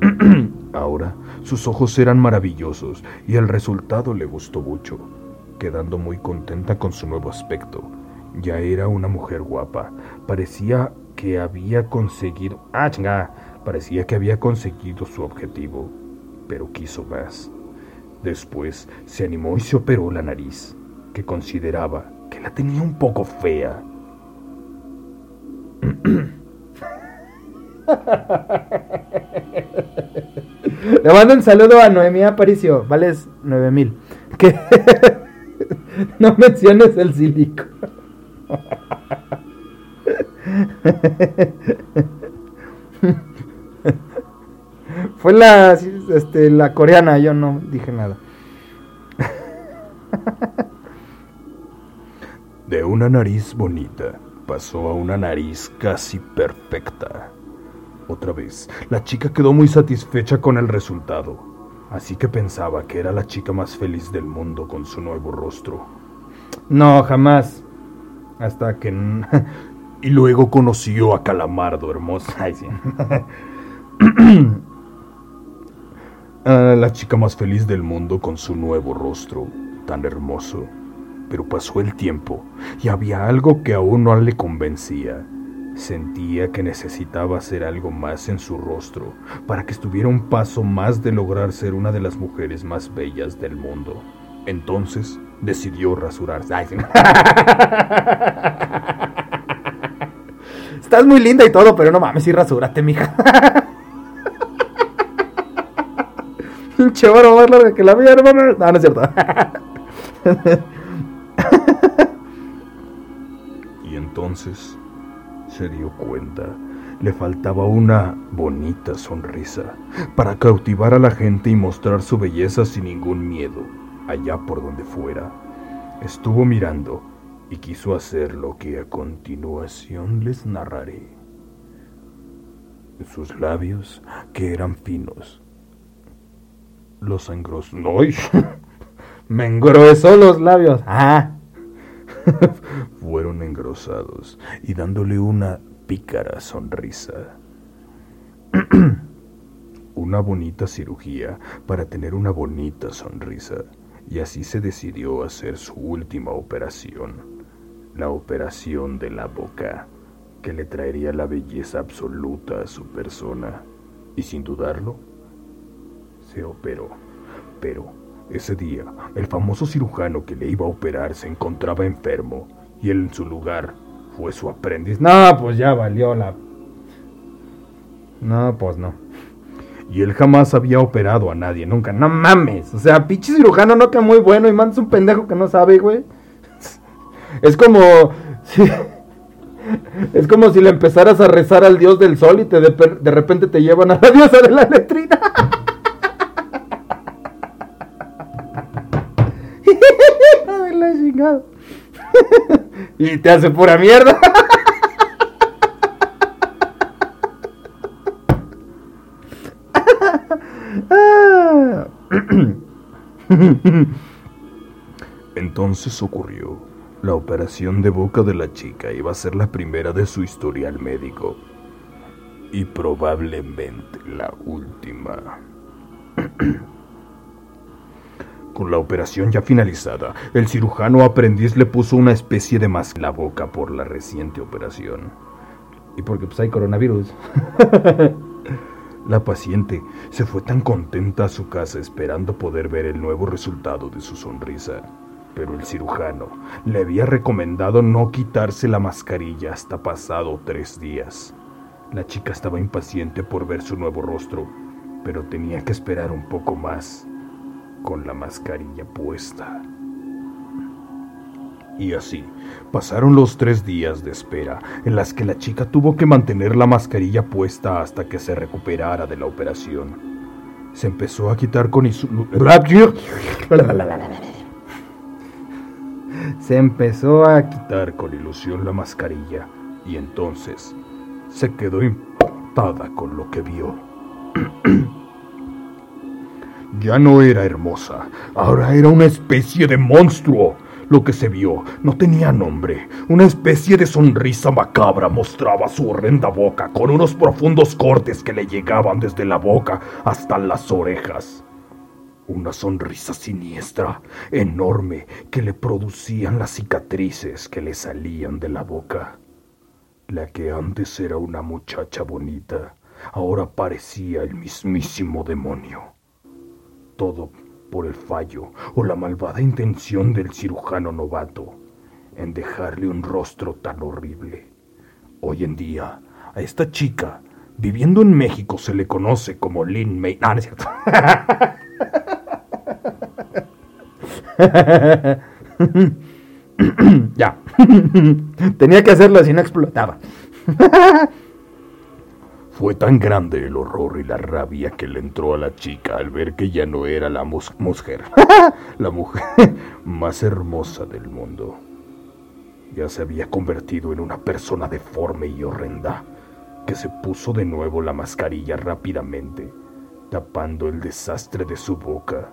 Ahora sus ojos eran maravillosos y el resultado le gustó mucho, quedando muy contenta con su nuevo aspecto. Ya era una mujer guapa, parecía que había conseguido... ¡Ah, chinga! Parecía que había conseguido su objetivo, pero quiso más. Después se animó y se operó la nariz, que consideraba que la tenía un poco fea. Le mando un saludo a Noemí Aparicio, vales 9000. Que no menciones el silico. Fue la, este, la coreana, yo no dije nada. De una nariz bonita pasó a una nariz casi perfecta. Otra vez, la chica quedó muy satisfecha con el resultado, así que pensaba que era la chica más feliz del mundo con su nuevo rostro. No, jamás. Hasta que... y luego conoció a Calamardo, hermosa. Ay, sí. la chica más feliz del mundo con su nuevo rostro, tan hermoso. Pero pasó el tiempo y había algo que aún no le convencía. Sentía que necesitaba hacer algo más en su rostro para que estuviera un paso más de lograr ser una de las mujeres más bellas del mundo. Entonces decidió rasurarse. Estás muy linda y todo, pero no mames, sí rasúrate, mija. Pinche más que la mía, hermano. No, no es cierto. y entonces se dio cuenta. Le faltaba una bonita sonrisa para cautivar a la gente y mostrar su belleza sin ningún miedo, allá por donde fuera. Estuvo mirando y quiso hacer lo que a continuación les narraré. Sus labios, que eran finos, los engrosó. Me engrosó los labios. Ah. Fueron engrosados y dándole una pícara sonrisa. una bonita cirugía para tener una bonita sonrisa. Y así se decidió hacer su última operación la operación de la boca, que le traería la belleza absoluta a su persona, y sin dudarlo, se operó. Pero ese día, el famoso cirujano que le iba a operar se encontraba enfermo, y él en su lugar fue su aprendiz. No, pues ya valió la... No, pues no. Y él jamás había operado a nadie, nunca. No mames. O sea, pinche cirujano no que muy bueno y mandas un pendejo que no sabe, güey. Es como. es como si le empezaras a rezar al dios del sol y te de, de repente te llevan a la diosa de la letrina. Y te hace pura mierda. Entonces ocurrió la operación de boca de la chica iba a ser la primera de su historial médico y probablemente la última. Con la operación ya finalizada, el cirujano aprendiz le puso una especie de máscara en la boca por la reciente operación. Y porque pues hay coronavirus. la paciente se fue tan contenta a su casa esperando poder ver el nuevo resultado de su sonrisa pero el cirujano le había recomendado no quitarse la mascarilla hasta pasado tres días. La chica estaba impaciente por ver su nuevo rostro, pero tenía que esperar un poco más con la mascarilla puesta. Y así, pasaron los tres días de espera en las que la chica tuvo que mantener la mascarilla puesta hasta que se recuperara de la operación. Se empezó a quitar con Se empezó a quitar con ilusión la mascarilla y entonces se quedó impactada con lo que vio. ya no era hermosa, ahora era una especie de monstruo. Lo que se vio no tenía nombre. Una especie de sonrisa macabra mostraba su horrenda boca con unos profundos cortes que le llegaban desde la boca hasta las orejas. Una sonrisa siniestra, enorme, que le producían las cicatrices que le salían de la boca. La que antes era una muchacha bonita, ahora parecía el mismísimo demonio. Todo por el fallo o la malvada intención del cirujano novato en dejarle un rostro tan horrible. Hoy en día, a esta chica, viviendo en México, se le conoce como Lin May. Ah, no es cierto. ya. Tenía que hacerlo si no explotaba. Fue tan grande el horror y la rabia que le entró a la chica al ver que ya no era la mujer, la mujer más hermosa del mundo. Ya se había convertido en una persona deforme y horrenda, que se puso de nuevo la mascarilla rápidamente, tapando el desastre de su boca,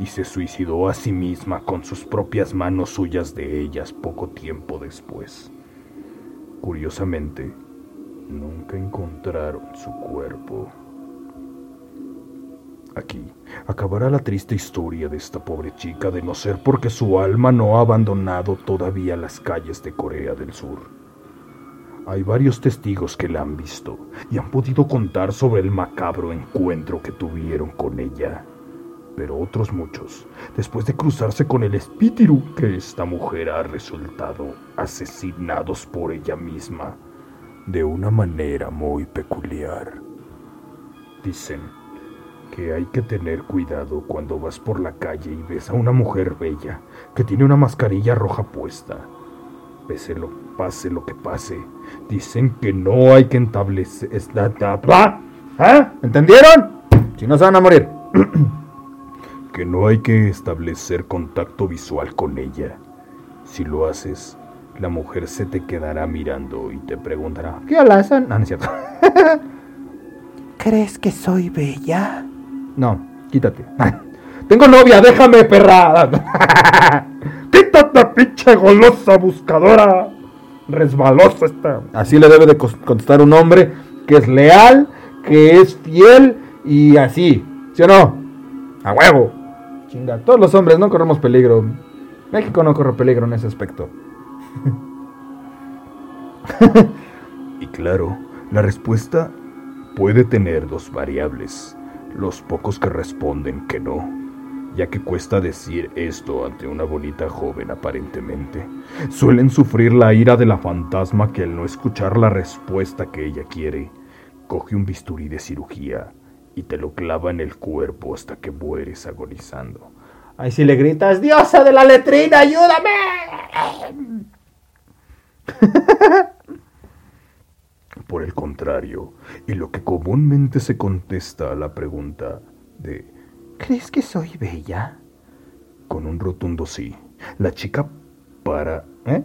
y se suicidó a sí misma con sus propias manos suyas de ellas poco tiempo después. Curiosamente, nunca encontraron su cuerpo. Aquí acabará la triste historia de esta pobre chica de no ser porque su alma no ha abandonado todavía las calles de Corea del Sur. Hay varios testigos que la han visto y han podido contar sobre el macabro encuentro que tuvieron con ella. Pero otros muchos, después de cruzarse con el espíritu que esta mujer ha resultado asesinados por ella misma de una manera muy peculiar. Dicen que hay que tener cuidado cuando vas por la calle y ves a una mujer bella que tiene una mascarilla roja puesta. Pese lo, pase lo que pase, dicen que no hay que establecer... esta- ta- ta- ¿Eh? ¿Entendieron? Si no se van a morir. que no hay que establecer contacto visual con ella. Si lo haces, la mujer se te quedará mirando y te preguntará, ¿Qué son? No, no es cierto. ¿Crees que soy bella? No, quítate. Tengo novia, déjame, perra. ¡Quítate, pinche golosa buscadora! Resbalosa está. Así le debe de contestar un hombre que es leal, que es fiel y así. ¿Sí o no? A huevo. Chinga, todos los hombres no corremos peligro. México no corre peligro en ese aspecto. Y claro, la respuesta puede tener dos variables. Los pocos que responden que no, ya que cuesta decir esto ante una bonita joven aparentemente. Suelen sufrir la ira de la fantasma que al no escuchar la respuesta que ella quiere, coge un bisturí de cirugía y te lo clava en el cuerpo hasta que mueres agonizando. Ahí si le gritas, diosa de la letrina, ayúdame. Por el contrario, y lo que comúnmente se contesta a la pregunta de ¿Crees que soy bella? con un rotundo sí, la chica para ¿Eh?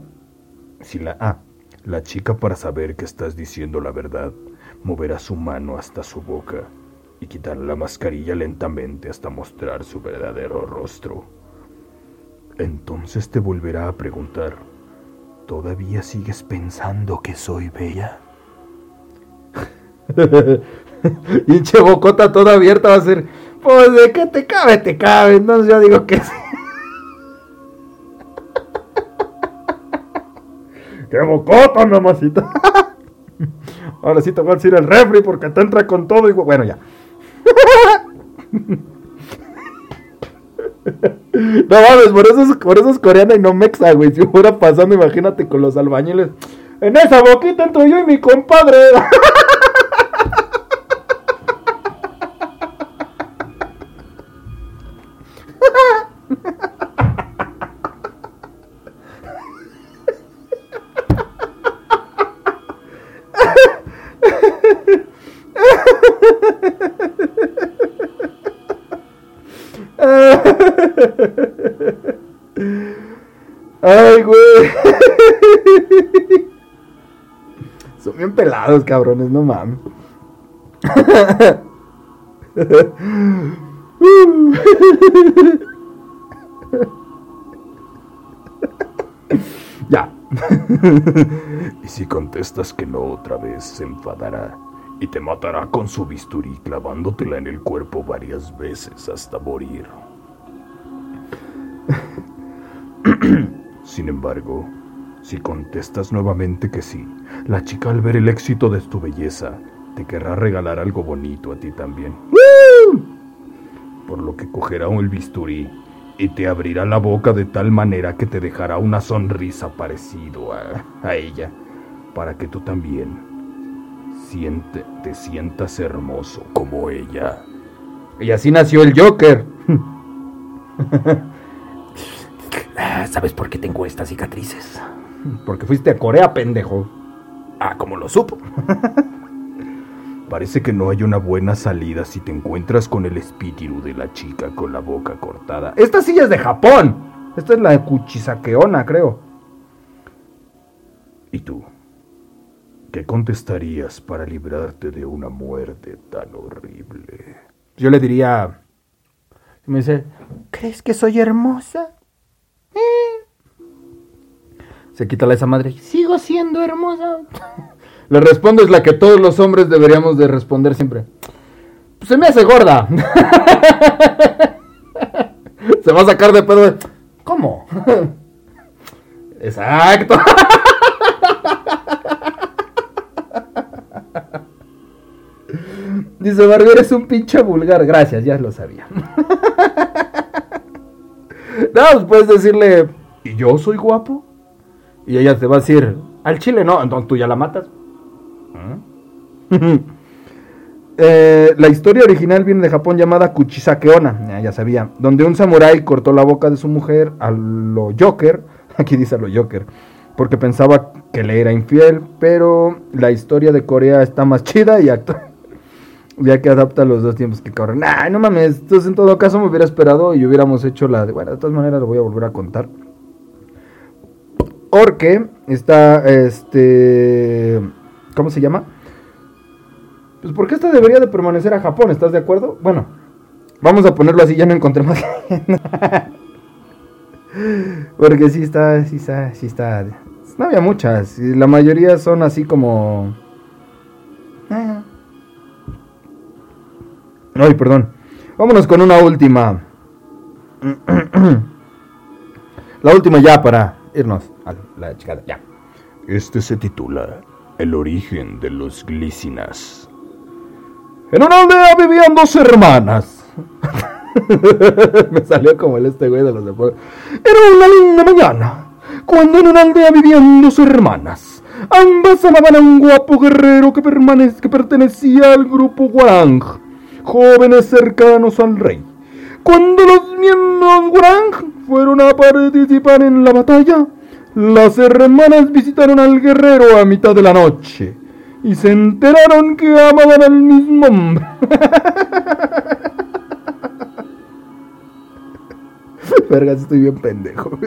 si la ah, la chica para saber que estás diciendo la verdad, moverá su mano hasta su boca y quitará la mascarilla lentamente hasta mostrar su verdadero rostro. Entonces te volverá a preguntar, ¿todavía sigues pensando que soy bella? Pinche bocota toda abierta va a ser. Pues de que te cabe, te cabe. Entonces yo digo que sí. ¡Qué bocota, mamacita! Ahora sí te voy a decir el refri porque te entra con todo y bueno, ya. No mames, por eso, es, por eso es coreana y no mexa, güey. Si fuera pasando, imagínate con los albañiles. En esa boquita entro yo y mi compadre. Son bien pelados, cabrones, no mames. ya. y si contestas que no otra vez, se enfadará y te matará con su bisturí clavándotela en el cuerpo varias veces hasta morir. Sin embargo, si contestas nuevamente que sí, la chica al ver el éxito de tu belleza te querrá regalar algo bonito a ti también. Por lo que cogerá el bisturí y te abrirá la boca de tal manera que te dejará una sonrisa parecido a, a ella, para que tú también siente, te sientas hermoso como ella. Y así nació el Joker. ¿Sabes por qué tengo estas cicatrices? Porque fuiste a Corea, pendejo. Ah, ¿cómo lo supo? Parece que no hay una buena salida si te encuentras con el espíritu de la chica con la boca cortada. Esta silla es de Japón. Esta es la de Kuchisakeona, creo. ¿Y tú? ¿Qué contestarías para librarte de una muerte tan horrible? Yo le diría... Me dice, ¿crees que soy hermosa? Eh. Se quita la esa madre. Sigo siendo hermosa. Le respondo es la que todos los hombres deberíamos de responder siempre. Pues se me hace gorda. se va a sacar de pedo. ¿Cómo? Exacto. Dice Barbie, eres un pinche vulgar. Gracias, ya lo sabía. no, pues puedes decirle, ¿y yo soy guapo? Y ella te va a decir, al chile no, entonces tú ya la matas. Eh, la historia original viene de Japón llamada Kuchisakeona, ya, sabía, donde un samurái cortó la boca de su mujer a lo Joker, aquí dice a lo Joker, porque pensaba que le era infiel, pero la historia de Corea está más chida y actúa, ya que adapta los dos tiempos que corren. Ay, no mames, entonces en todo caso me hubiera esperado y hubiéramos hecho la de, bueno, de todas maneras lo voy a volver a contar. Porque está, este, ¿cómo se llama? Pues porque esta debería de permanecer a Japón, ¿estás de acuerdo? Bueno, vamos a ponerlo así, ya no encontré más. porque sí está, sí está, sí está. No había muchas, la mayoría son así como... Eh. Ay, perdón. Vámonos con una última. La última ya para irnos a la chicada, ya. Este se titula El origen de los glícinas. En una aldea vivían dos hermanas. Me salió como el este güey de los deportes. Era una linda mañana, cuando en una aldea vivían dos hermanas. Ambas amaban a un guapo guerrero que, que pertenecía al grupo Guarang, jóvenes cercanos al rey. Cuando los miembros Guarang fueron a participar en la batalla, las hermanas visitaron al guerrero a mitad de la noche y se enteraron que amaban al mismo hombre. Vergas, estoy bien pendejo.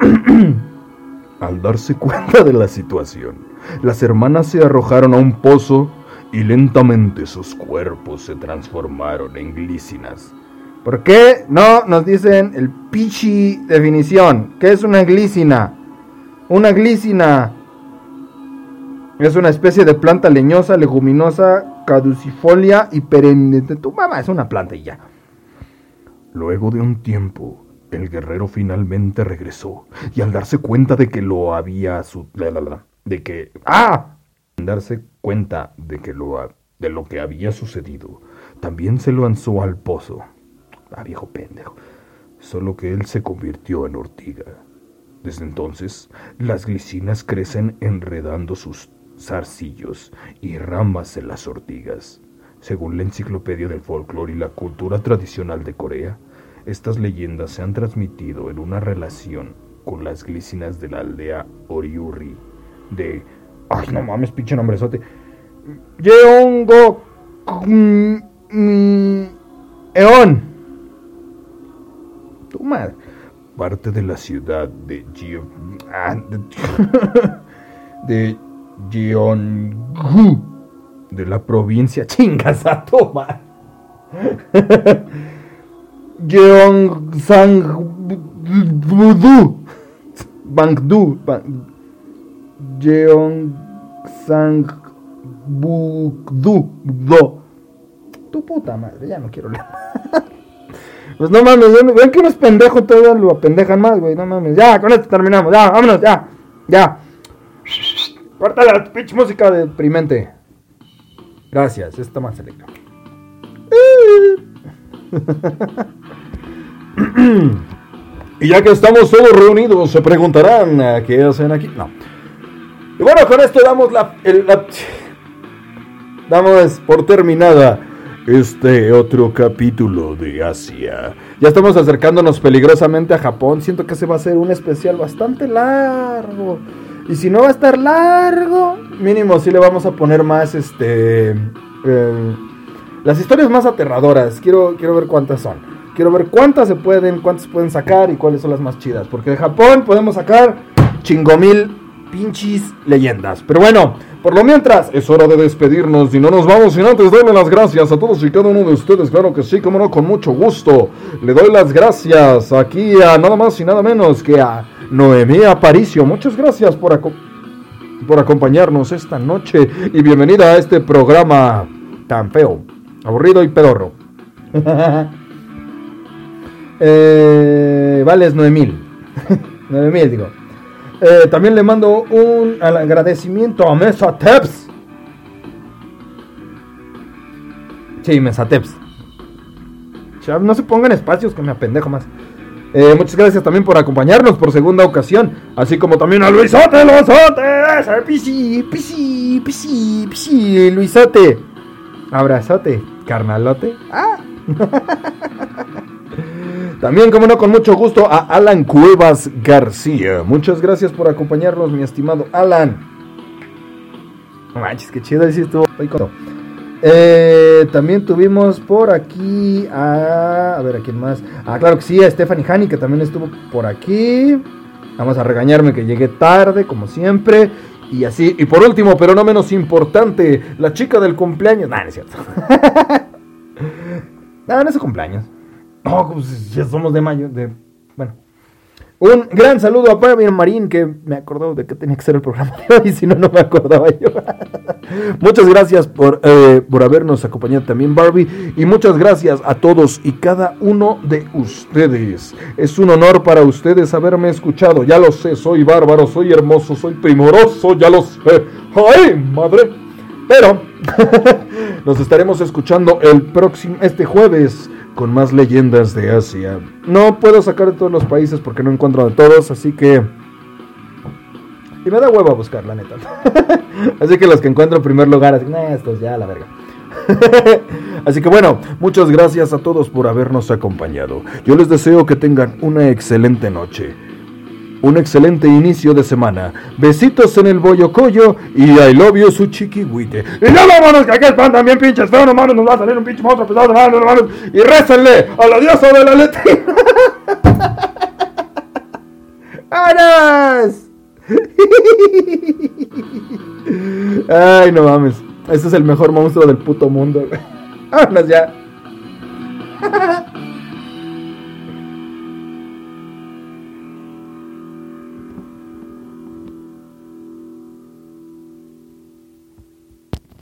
Al darse cuenta de la situación, las hermanas se arrojaron a un pozo y lentamente sus cuerpos se transformaron en glícinas. ¿Por qué no nos dicen el pichi definición? ¿Qué es una glícina? Una glícina es una especie de planta leñosa, leguminosa, caducifolia y perenne. Tu mamá es una planta y ya. Luego de un tiempo, el guerrero finalmente regresó y al darse cuenta de que lo había de que ah, al darse cuenta de que lo de lo que había sucedido, también se lanzó al pozo. Ah, viejo pendejo. Solo que él se convirtió en ortiga. Desde entonces, las glicinas crecen enredando sus zarcillos y ramas en las ortigas. Según la enciclopedia del folclore y la cultura tradicional de Corea, estas leyendas se han transmitido en una relación con las glicinas de la aldea Oriuri de... Ay, no mames, pinche nombrezote. Yeongo. Eon. Tu madre. Parte de la ciudad de Gio... ah, de, de Gyeonggu, De la provincia. Chingas a tu madre. Gyeongsangbu. Bangdu. Bang- Gyeongsangbukdu. Do. Tu puta madre, ya no quiero leer. Pues no mames, ven que unos pendejos todavía lo apendejan más, güey. No mames. Ya, con esto terminamos. Ya, vámonos, ya. Ya. Corta la pinche música deprimente. Gracias, está más selecto. Y ya que estamos todos reunidos, se preguntarán "¿a qué hacen aquí. No. Y bueno, con esto damos la- damos por terminada este otro capítulo de Asia. Ya estamos acercándonos peligrosamente a Japón. Siento que se va a ser un especial bastante largo. Y si no va a estar largo, mínimo sí le vamos a poner más este eh, las historias más aterradoras. Quiero quiero ver cuántas son. Quiero ver cuántas se pueden, cuántas pueden sacar y cuáles son las más chidas, porque de Japón podemos sacar chingomil pinches leyendas. Pero bueno, por lo mientras Es hora de despedirnos y no nos vamos sin antes darle las gracias a todos y cada uno de ustedes. Claro que sí, como no, con mucho gusto. Le doy las gracias aquí a nada más y nada menos que a Noemí Aparicio. Muchas gracias por, aco- por acompañarnos esta noche y bienvenida a este programa tan feo, aburrido y pedorro. Eh, vales 9000. 9000, digo. Eh, también le mando un agradecimiento a Mesa Teps. Sí, Mesa Teps. No se pongan espacios que me apendejo más. Eh, muchas gracias también por acompañarnos por segunda ocasión. Así como también a Luisote, Luisote. Pisi, pisi, pisi, pisi, Luisote. Abrazote, carnalote. Ah. También, como no, con mucho gusto a Alan Cuevas García. Muchas gracias por acompañarnos, mi estimado Alan. Manches, qué chido, ahí sí estuvo. Eh, también tuvimos por aquí a. A ver, ¿a quién más? Ah, claro que sí, a Stephanie Hani, que también estuvo por aquí. Vamos a regañarme que llegué tarde, como siempre. Y así. Y por último, pero no menos importante, la chica del cumpleaños. Nah, no es cierto. no, no es su cumpleaños. No, pues ya somos de mayo. De... Bueno. Un gran saludo a Barbie Marín, que me acordó de que tenía que ser el programa de hoy, si no, no me acordaba yo. muchas gracias por, eh, por habernos acompañado también, Barbie. Y muchas gracias a todos y cada uno de ustedes. Es un honor para ustedes haberme escuchado. Ya lo sé, soy bárbaro, soy hermoso, soy primoroso, ya lo sé. ¡Ay, madre! Pero nos estaremos escuchando el próximo, este jueves con más leyendas de Asia. No puedo sacar de todos los países porque no encuentro de todos, así que... Y me da huevo a buscar, la neta. así que los que encuentro en primer lugar, así, "Nah, estos ya, la verga. así que bueno, muchas gracias a todos por habernos acompañado. Yo les deseo que tengan una excelente noche. Un excelente inicio de semana. Besitos en el boyocoyo y I love you su chiquihuite. Y ya vámonos, que aquí están también pinches feos, no mames, nos va a salir un pinche monstruo pesado, no mames. Y récenle a la diosa de la letrina. ¡Aras! Ay, no mames. Este es el mejor monstruo del puto mundo. Vámonos ya.